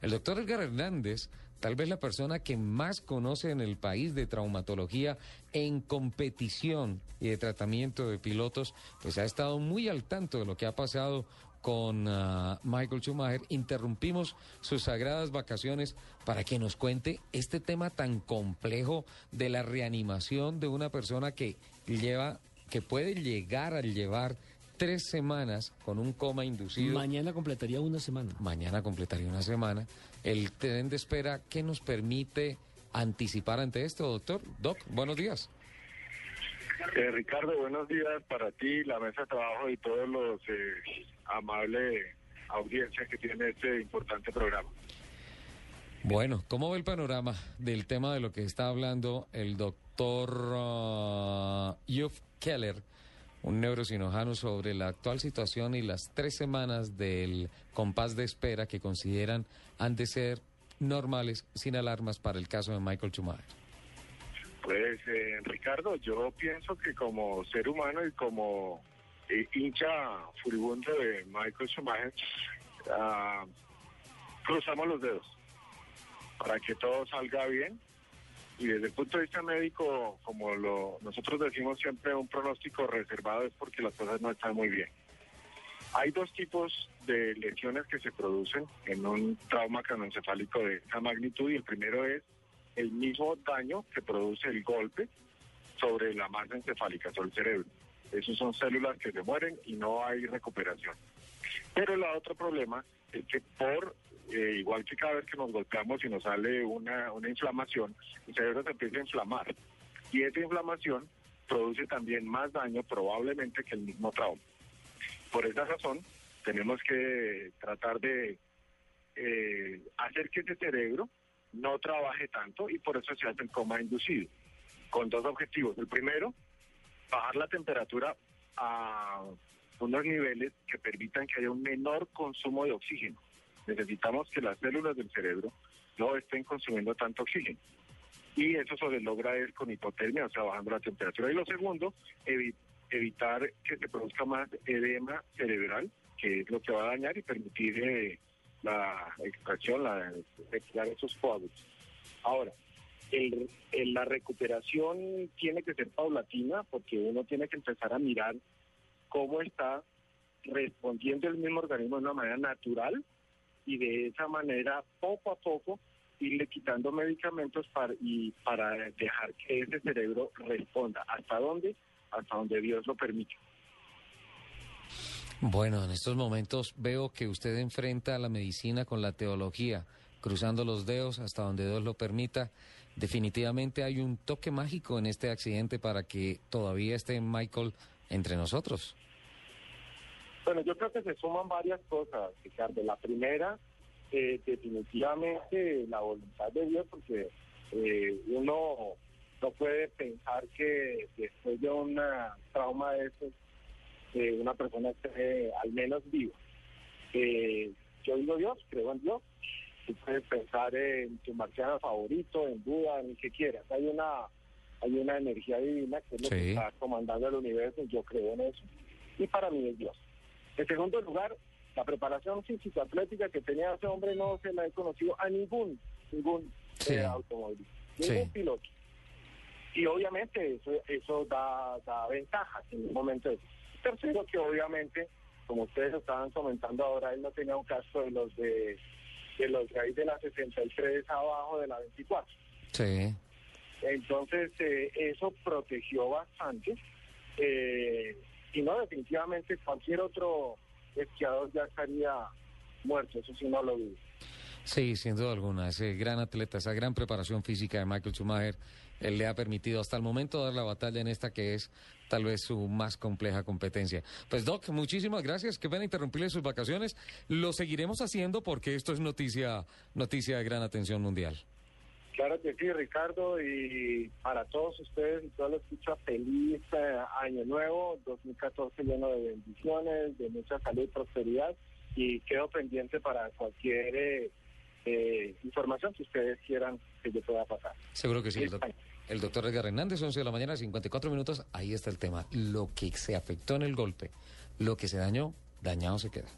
El doctor Edgar Hernández, tal vez la persona que más conoce en el país de traumatología en competición y de tratamiento de pilotos, pues ha estado muy al tanto de lo que ha pasado con uh, Michael Schumacher. Interrumpimos sus sagradas vacaciones para que nos cuente este tema tan complejo de la reanimación de una persona que lleva, que puede llegar a llevar tres semanas con un coma inducido. Mañana completaría una semana. Mañana completaría una semana. El tren de espera, ¿qué nos permite anticipar ante esto, doctor? Doc, buenos días. Eh, Ricardo, buenos días para ti, la mesa de trabajo y todos los eh, amables audiencias que tiene este importante programa. Bueno, ¿cómo ve el panorama del tema de lo que está hablando el doctor uh, Keller, un neurocirujano, sobre la actual situación y las tres semanas del compás de espera que consideran han de ser normales, sin alarmas, para el caso de Michael Schumacher? Pues, eh, Ricardo, yo pienso que como ser humano y como eh, hincha furibundo de Michael Schumacher, uh, cruzamos los dedos para que todo salga bien. Y desde el punto de vista médico, como lo, nosotros decimos siempre, un pronóstico reservado es porque las cosas no están muy bien. Hay dos tipos de lesiones que se producen en un trauma craneoencefálico de esa magnitud y el primero es el mismo daño que produce el golpe sobre la masa encefálica, sobre el cerebro. Esos son células que se mueren y no hay recuperación. Pero el otro problema es que por, eh, igual que cada vez que nos golpeamos y nos sale una, una inflamación, el cerebro se empieza a inflamar. Y esa inflamación produce también más daño probablemente que el mismo trauma. Por esa razón, tenemos que tratar de eh, hacer que ese cerebro no trabaje tanto y por eso se hace el coma inducido, con dos objetivos. El primero, bajar la temperatura a unos niveles que permitan que haya un menor consumo de oxígeno. Necesitamos que las células del cerebro no estén consumiendo tanto oxígeno. Y eso se logra es con hipotermia, o sea, bajando la temperatura. Y lo segundo, evitar que se produzca más edema cerebral, que es lo que va a dañar y permitir eh, la extracción, la extraer esos coágulos. Ahora, la recuperación tiene que ser paulatina porque uno tiene que empezar a mirar cómo está respondiendo el mismo organismo de una manera natural y de esa manera poco a poco irle quitando medicamentos para, y para dejar que ese cerebro responda. ¿Hasta dónde? Hasta donde Dios lo permite. Bueno, en estos momentos veo que usted enfrenta a la medicina con la teología, cruzando los dedos hasta donde Dios lo permita. Definitivamente hay un toque mágico en este accidente para que todavía esté Michael entre nosotros. Bueno, yo creo que se suman varias cosas, Ricardo. La primera, eh, definitivamente la voluntad de Dios, porque eh, uno no puede pensar que después de un trauma de eso eh, una persona esté al menos viva. Eh, yo digo Dios, creo en Dios. Tú puedes pensar en tu marciano favorito, en Buda, en el que quieras. Hay una hay una energía divina que es lo que está comandando el universo, yo creo en eso. Y para mí es Dios. En segundo lugar, la preparación físico-atlética que tenía ese hombre no se la he conocido a ningún, ningún eh, automóvil, ningún piloto. Y obviamente eso, eso da, da ventajas en un momento de Tercero, que obviamente, como ustedes estaban comentando ahora, él no tenía un caso de los de, de los de de la 63 abajo de la 24. Sí. Entonces, eh, eso protegió bastante. Eh, y no, definitivamente cualquier otro esquiador ya estaría muerto, eso sí no lo vi. Sí, sin duda alguna. Ese gran atleta, esa gran preparación física de Michael Schumacher, él le ha permitido hasta el momento dar la batalla en esta que es tal vez su más compleja competencia. Pues Doc, muchísimas gracias. Qué pena interrumpirle sus vacaciones. Lo seguiremos haciendo porque esto es noticia, noticia de gran atención mundial. Claro que sí, Ricardo, y para todos ustedes y todos los escucha, feliz eh, año nuevo, 2014 lleno de bendiciones, de mucha salud y prosperidad, y quedo pendiente para cualquier eh, eh, información que ustedes quieran que yo pueda pasar. Seguro que sí. El, doc- el doctor Edgar Hernández, 11 de la mañana, 54 minutos. Ahí está el tema. Lo que se afectó en el golpe, lo que se dañó, dañado se queda.